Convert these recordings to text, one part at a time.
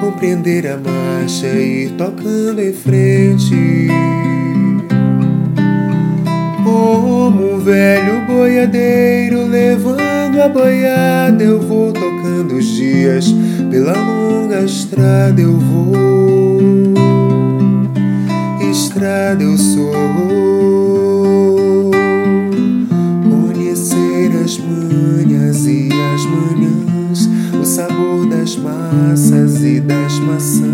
compreender a marcha e ir tocando em frente. Como um velho boiadeiro levando a boiada, eu vou tocando os dias pela longa estrada. Eu vou, estrada eu sou. as manhas e das maçãs.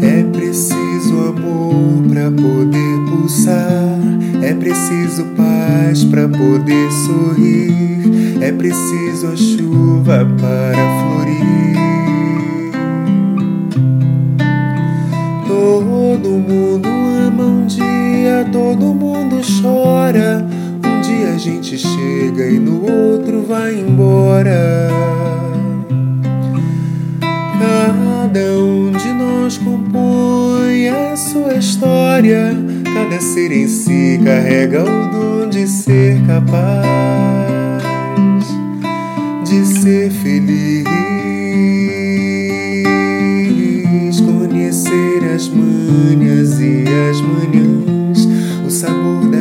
É preciso amor para poder pulsar, é preciso paz para poder sorrir, é preciso a chuva para florir. Todo mundo ama um dia, todo mundo chora. A gente chega e no outro vai embora. Cada um de nós compõe a sua história. Cada ser em si carrega o dom de ser capaz de ser feliz. Conhecer as manhas e as manhãs,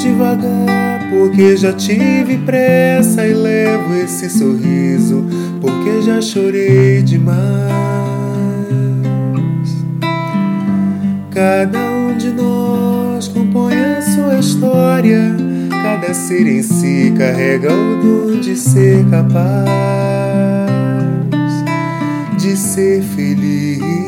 Devagar porque já tive pressa e levo esse sorriso porque já chorei demais. Cada um de nós compõe a sua história, cada ser em si carrega o dom de ser capaz de ser feliz.